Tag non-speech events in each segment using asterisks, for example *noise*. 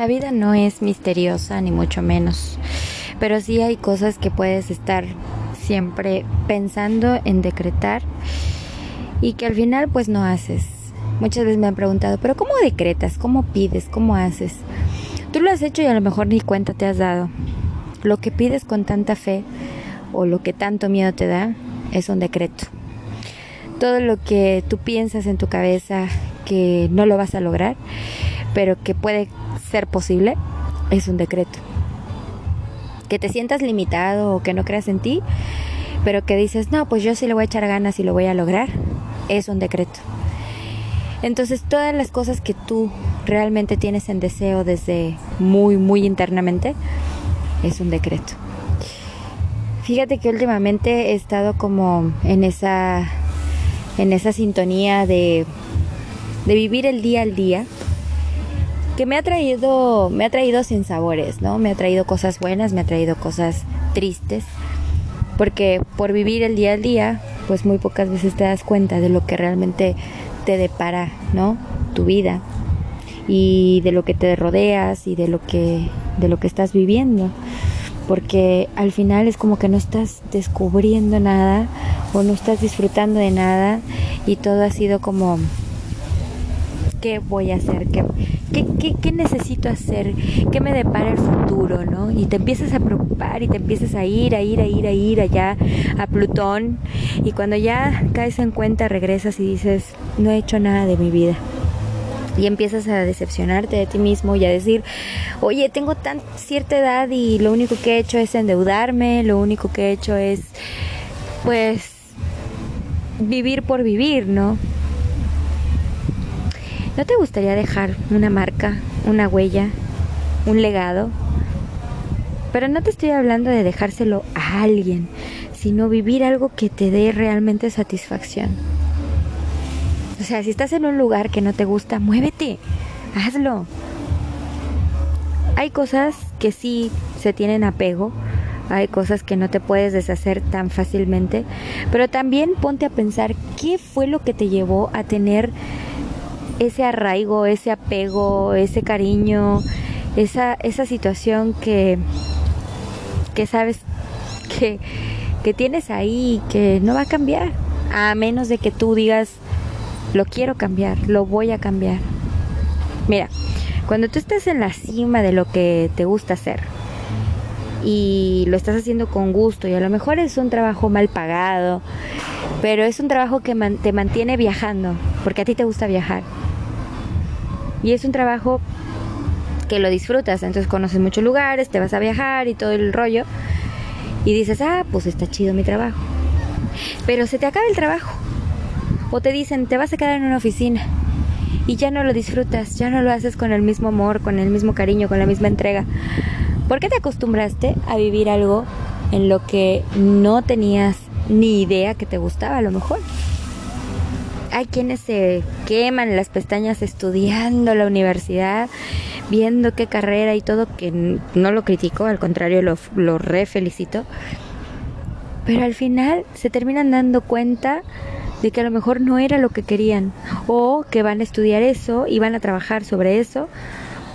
La vida no es misteriosa, ni mucho menos. Pero sí hay cosas que puedes estar siempre pensando en decretar y que al final pues no haces. Muchas veces me han preguntado, pero ¿cómo decretas? ¿Cómo pides? ¿Cómo haces? Tú lo has hecho y a lo mejor ni cuenta te has dado. Lo que pides con tanta fe o lo que tanto miedo te da es un decreto. Todo lo que tú piensas en tu cabeza que no lo vas a lograr, pero que puede ser posible, es un decreto. Que te sientas limitado o que no creas en ti, pero que dices, no, pues yo sí le voy a echar ganas y lo voy a lograr, es un decreto. Entonces todas las cosas que tú realmente tienes en deseo desde muy, muy internamente, es un decreto. Fíjate que últimamente he estado como en esa, en esa sintonía de, de vivir el día al día que me ha traído, me ha traído sin sabores, ¿no? Me ha traído cosas buenas, me ha traído cosas tristes, porque por vivir el día al día, pues muy pocas veces te das cuenta de lo que realmente te depara, ¿no? Tu vida y de lo que te rodeas y de lo que de lo que estás viviendo porque al final es como que no estás descubriendo nada o no estás disfrutando de nada y todo ha sido como qué voy a hacer, ¿Qué, qué, qué, necesito hacer, qué me depara el futuro, ¿no? Y te empiezas a preocupar y te empiezas a ir, a ir, a ir, a ir allá a Plutón y cuando ya caes en cuenta regresas y dices, no he hecho nada de mi vida y empiezas a decepcionarte de ti mismo y a decir, oye, tengo tan cierta edad y lo único que he hecho es endeudarme, lo único que he hecho es, pues, vivir por vivir, ¿no? ¿No te gustaría dejar una marca, una huella, un legado? Pero no te estoy hablando de dejárselo a alguien, sino vivir algo que te dé realmente satisfacción. O sea, si estás en un lugar que no te gusta, muévete, hazlo. Hay cosas que sí se tienen apego, hay cosas que no te puedes deshacer tan fácilmente, pero también ponte a pensar qué fue lo que te llevó a tener ese arraigo, ese apego, ese cariño, esa, esa situación que, que sabes que, que tienes ahí que no va a cambiar, a menos de que tú digas, lo quiero cambiar, lo voy a cambiar. Mira, cuando tú estás en la cima de lo que te gusta hacer y lo estás haciendo con gusto y a lo mejor es un trabajo mal pagado, pero es un trabajo que te mantiene viajando, porque a ti te gusta viajar. Y es un trabajo que lo disfrutas, entonces conoces muchos lugares, te vas a viajar y todo el rollo, y dices, ah, pues está chido mi trabajo. Pero se te acaba el trabajo o te dicen, te vas a quedar en una oficina y ya no lo disfrutas, ya no lo haces con el mismo amor, con el mismo cariño, con la misma entrega. ¿Por qué te acostumbraste a vivir algo en lo que no tenías ni idea que te gustaba a lo mejor? Hay quienes se queman las pestañas estudiando la universidad, viendo qué carrera y todo, que no lo critico, al contrario lo, lo re felicito. Pero al final se terminan dando cuenta de que a lo mejor no era lo que querían o que van a estudiar eso y van a trabajar sobre eso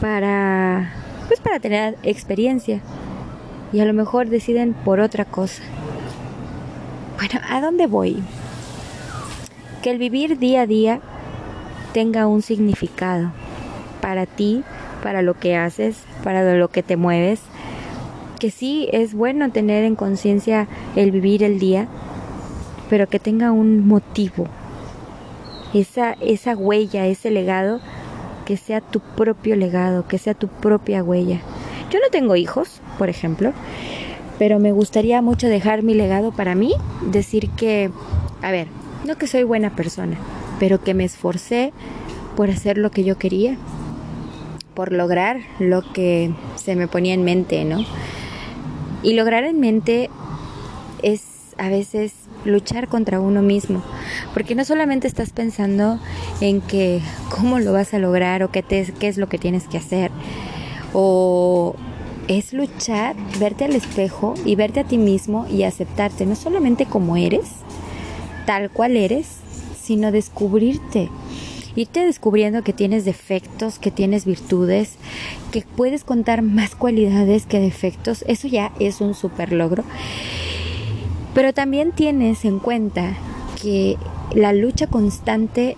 para pues para tener experiencia y a lo mejor deciden por otra cosa. Bueno, ¿a dónde voy? Que el vivir día a día tenga un significado para ti, para lo que haces, para lo que te mueves. Que sí es bueno tener en conciencia el vivir el día, pero que tenga un motivo. Esa, esa huella, ese legado, que sea tu propio legado, que sea tu propia huella. Yo no tengo hijos, por ejemplo, pero me gustaría mucho dejar mi legado para mí, decir que, a ver, no que soy buena persona, pero que me esforcé por hacer lo que yo quería, por lograr lo que se me ponía en mente, ¿no? Y lograr en mente es a veces luchar contra uno mismo, porque no solamente estás pensando en que cómo lo vas a lograr o qué, te, qué es lo que tienes que hacer, o es luchar, verte al espejo y verte a ti mismo y aceptarte, no solamente como eres, tal cual eres, sino descubrirte irte descubriendo que tienes defectos, que tienes virtudes, que puedes contar más cualidades que defectos, eso ya es un super logro. Pero también tienes en cuenta que la lucha constante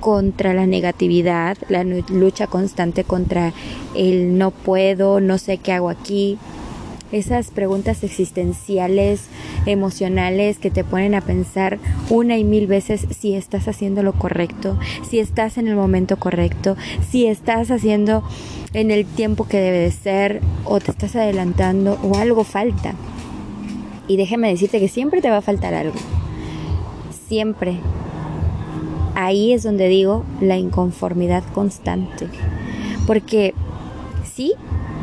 contra la negatividad, la lucha constante contra el no puedo, no sé qué hago aquí, esas preguntas existenciales, emocionales que te ponen a pensar una y mil veces si estás haciendo lo correcto, si estás en el momento correcto, si estás haciendo en el tiempo que debe de ser o te estás adelantando o algo falta. Y déjame decirte que siempre te va a faltar algo. Siempre. Ahí es donde digo la inconformidad constante. Porque sí,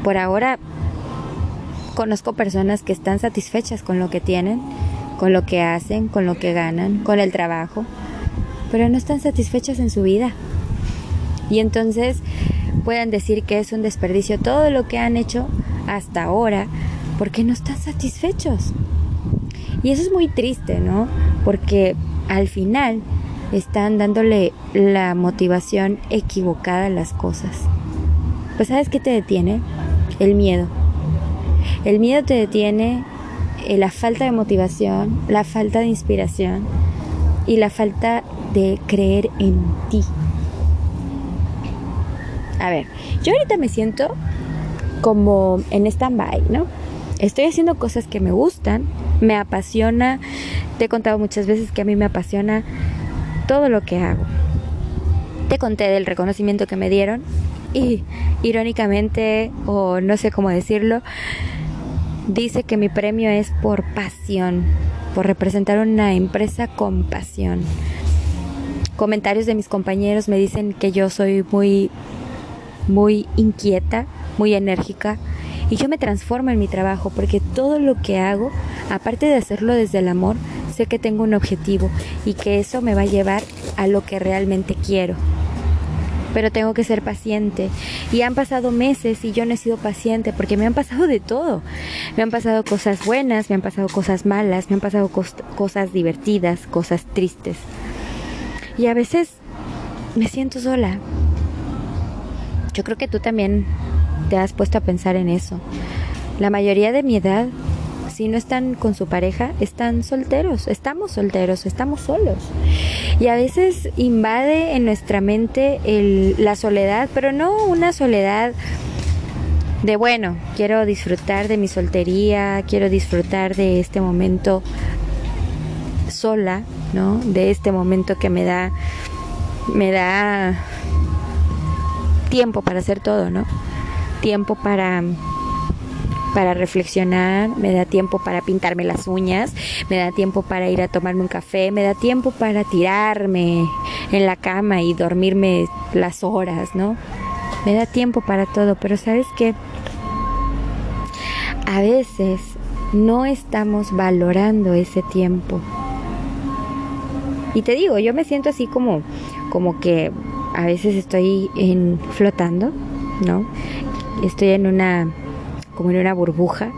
por ahora conozco personas que están satisfechas con lo que tienen, con lo que hacen, con lo que ganan, con el trabajo, pero no están satisfechas en su vida. Y entonces pueden decir que es un desperdicio todo lo que han hecho hasta ahora porque no están satisfechos. Y eso es muy triste, ¿no? Porque al final están dándole la motivación equivocada a las cosas. Pues ¿sabes qué te detiene? El miedo. El miedo te detiene, eh, la falta de motivación, la falta de inspiración y la falta de creer en ti. A ver, yo ahorita me siento como en stand-by, ¿no? Estoy haciendo cosas que me gustan, me apasiona. Te he contado muchas veces que a mí me apasiona todo lo que hago. Te conté del reconocimiento que me dieron y irónicamente, o no sé cómo decirlo, dice que mi premio es por pasión, por representar una empresa con pasión. Comentarios de mis compañeros me dicen que yo soy muy muy inquieta, muy enérgica y yo me transformo en mi trabajo porque todo lo que hago, aparte de hacerlo desde el amor, sé que tengo un objetivo y que eso me va a llevar a lo que realmente quiero pero tengo que ser paciente. Y han pasado meses y yo no he sido paciente porque me han pasado de todo. Me han pasado cosas buenas, me han pasado cosas malas, me han pasado cosas divertidas, cosas tristes. Y a veces me siento sola. Yo creo que tú también te has puesto a pensar en eso. La mayoría de mi edad si no están con su pareja, están solteros, estamos solteros, estamos solos. Y a veces invade en nuestra mente la soledad, pero no una soledad de bueno, quiero disfrutar de mi soltería, quiero disfrutar de este momento sola, ¿no? De este momento que me da me da tiempo para hacer todo, ¿no? Tiempo para para reflexionar, me da tiempo para pintarme las uñas, me da tiempo para ir a tomarme un café, me da tiempo para tirarme en la cama y dormirme las horas, ¿no? Me da tiempo para todo, pero ¿sabes qué? A veces no estamos valorando ese tiempo. Y te digo, yo me siento así como como que a veces estoy en flotando, ¿no? Estoy en una como en una burbuja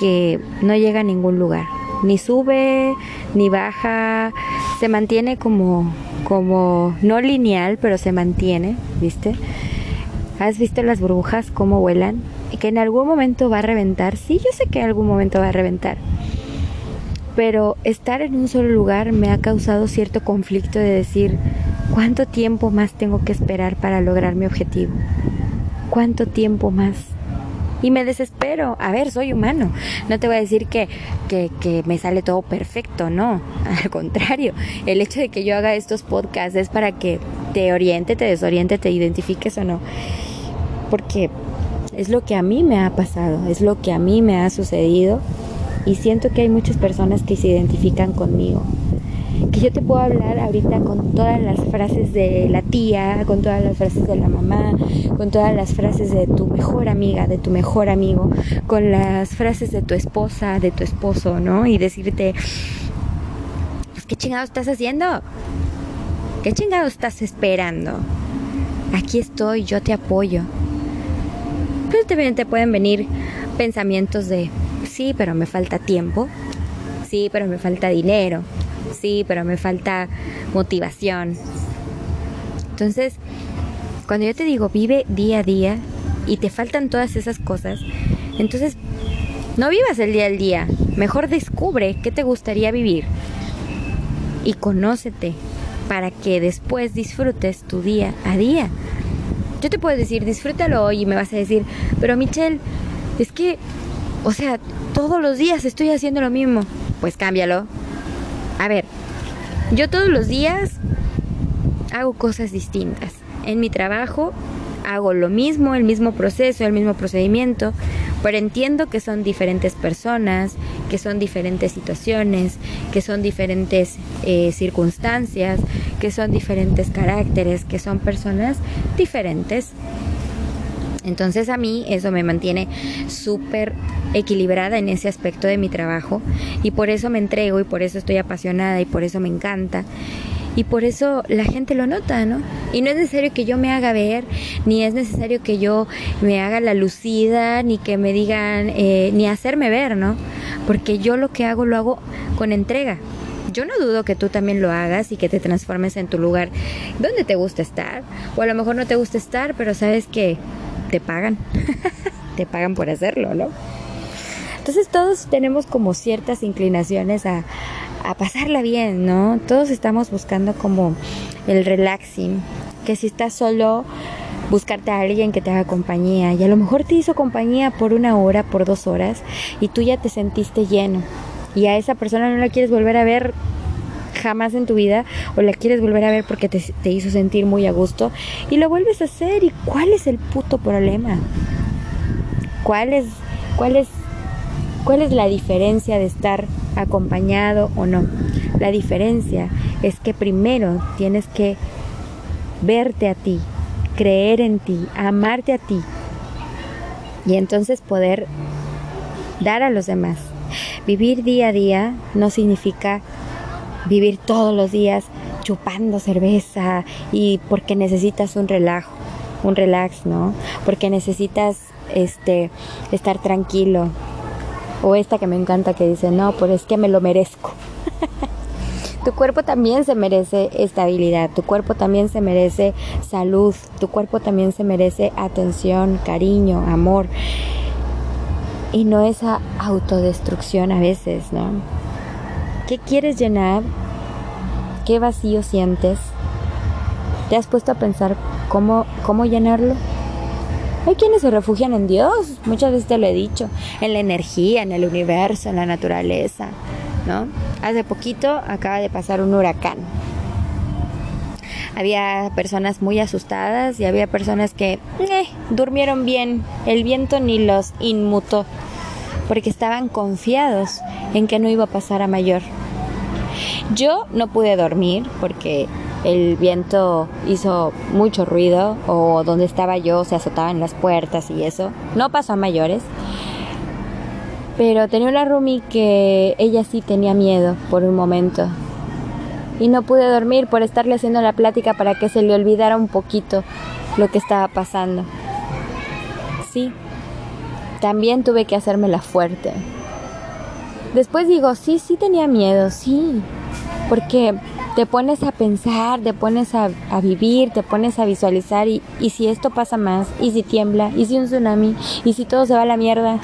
que no llega a ningún lugar, ni sube ni baja, se mantiene como como no lineal, pero se mantiene, ¿viste? ¿Has visto las burbujas cómo vuelan? Que en algún momento va a reventar. Sí, yo sé que en algún momento va a reventar. Pero estar en un solo lugar me ha causado cierto conflicto de decir, ¿cuánto tiempo más tengo que esperar para lograr mi objetivo? ¿Cuánto tiempo más? Y me desespero. A ver, soy humano. No te voy a decir que, que, que, me sale todo perfecto, no. *laughs* Al contrario, el hecho de que yo haga estos podcasts es para que te oriente, te desoriente, te identifiques o no. Porque es lo que a mí me ha pasado, es lo que a mí me ha sucedido y siento que hay muchas personas que se identifican conmigo que yo te puedo hablar ahorita con todas las frases de la tía, con todas las frases de la mamá, con todas las frases de tu mejor amiga, de tu mejor amigo, con las frases de tu esposa, de tu esposo, ¿no? Y decirte, pues, ¿qué chingado estás haciendo? ¿Qué chingado estás esperando? Aquí estoy, yo te apoyo. Pero también te pueden venir pensamientos de, sí, pero me falta tiempo, sí, pero me falta dinero, sí, pero me falta motivación. Entonces, cuando yo te digo vive día a día y te faltan todas esas cosas, entonces no vivas el día al día, mejor descubre qué te gustaría vivir y conócete para que después disfrutes tu día a día. Yo te puedo decir, disfrútalo hoy y me vas a decir, pero Michelle, es que, o sea, todos los días estoy haciendo lo mismo. Pues cámbialo. A ver, yo todos los días hago cosas distintas. En mi trabajo hago lo mismo, el mismo proceso, el mismo procedimiento, pero entiendo que son diferentes personas, que son diferentes situaciones, que son diferentes eh, circunstancias, que son diferentes caracteres, que son personas diferentes. Entonces a mí eso me mantiene súper equilibrada en ese aspecto de mi trabajo y por eso me entrego y por eso estoy apasionada y por eso me encanta y por eso la gente lo nota, ¿no? Y no es necesario que yo me haga ver, ni es necesario que yo me haga la lucida, ni que me digan, eh, ni hacerme ver, ¿no? Porque yo lo que hago lo hago con entrega. Yo no dudo que tú también lo hagas y que te transformes en tu lugar donde te gusta estar. O a lo mejor no te gusta estar, pero sabes que te pagan. *laughs* te pagan por hacerlo, ¿no? Entonces todos tenemos como ciertas inclinaciones a, a pasarla bien, ¿no? Todos estamos buscando como el relaxing, que si estás solo, buscarte a alguien que te haga compañía. Y a lo mejor te hizo compañía por una hora, por dos horas, y tú ya te sentiste lleno. Y a esa persona no la quieres volver a ver jamás en tu vida o la quieres volver a ver porque te, te hizo sentir muy a gusto y lo vuelves a hacer. ¿Y cuál es el puto problema? ¿Cuál es, cuál es ¿Cuál es la diferencia de estar acompañado o no? La diferencia es que primero tienes que verte a ti, creer en ti, amarte a ti y entonces poder dar a los demás. Vivir día a día no significa vivir todos los días chupando cerveza y porque necesitas un relajo, un relax, ¿no? Porque necesitas este estar tranquilo, o esta que me encanta que dice, no, pues es que me lo merezco. *laughs* tu cuerpo también se merece estabilidad, tu cuerpo también se merece salud, tu cuerpo también se merece atención, cariño, amor. Y no esa autodestrucción a veces, ¿no? ¿Qué quieres llenar? ¿Qué vacío sientes? ¿Te has puesto a pensar cómo, cómo llenarlo? Hay quienes se refugian en Dios, muchas veces te lo he dicho, en la energía, en el universo, en la naturaleza, ¿no? Hace poquito acaba de pasar un huracán. Había personas muy asustadas y había personas que eh, durmieron bien, el viento ni los inmutó, porque estaban confiados en que no iba a pasar a mayor. Yo no pude dormir porque el viento hizo mucho ruido o donde estaba yo se azotaban las puertas y eso. No pasó a mayores. Pero tenía una Rumi que ella sí tenía miedo por un momento. Y no pude dormir por estarle haciendo la plática para que se le olvidara un poquito lo que estaba pasando. Sí, también tuve que hacérmela fuerte. Después digo, sí, sí tenía miedo, sí. Porque te pones a pensar, te pones a, vivir, te pones a visualizar y, y, si esto pasa más, y si tiembla, y si un tsunami, y si todo se va a la mierda.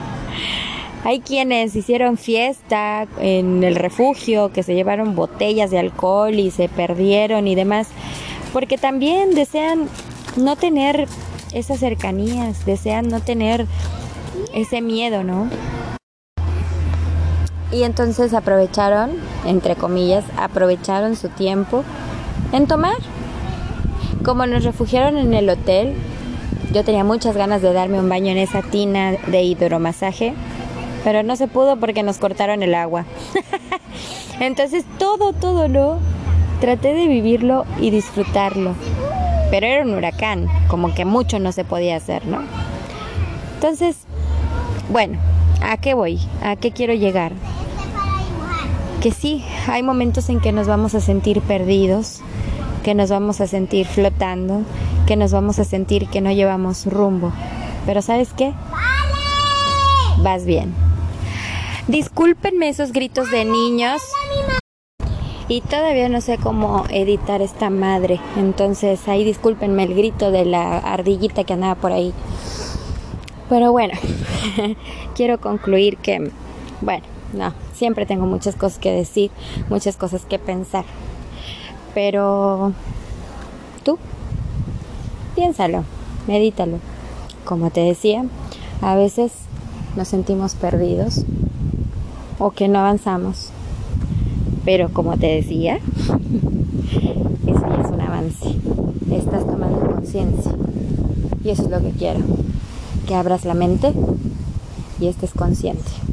*laughs* Hay quienes hicieron fiesta en el refugio, que se llevaron botellas de alcohol y se perdieron y demás, porque también desean no tener esas cercanías, desean no tener ese miedo, ¿no? Y entonces aprovecharon, entre comillas, aprovecharon su tiempo en tomar. Como nos refugiaron en el hotel, yo tenía muchas ganas de darme un baño en esa tina de hidromasaje, pero no se pudo porque nos cortaron el agua. *laughs* entonces todo, todo lo traté de vivirlo y disfrutarlo. Pero era un huracán, como que mucho no se podía hacer, ¿no? Entonces, bueno, ¿a qué voy? ¿A qué quiero llegar? Que sí, hay momentos en que nos vamos a sentir perdidos, que nos vamos a sentir flotando, que nos vamos a sentir que no llevamos rumbo. Pero ¿sabes qué? Vas bien. Discúlpenme esos gritos de niños. Y todavía no sé cómo editar esta madre. Entonces ahí discúlpenme el grito de la ardillita que andaba por ahí. Pero bueno, *laughs* quiero concluir que, bueno, no, siempre tengo muchas cosas que decir, muchas cosas que pensar. Pero tú, piénsalo, medítalo. Como te decía, a veces nos sentimos perdidos o que no avanzamos. Pero como te decía, *laughs* eso ya es un avance. Estás tomando conciencia. Y eso es lo que quiero. Que abras la mente y estés consciente.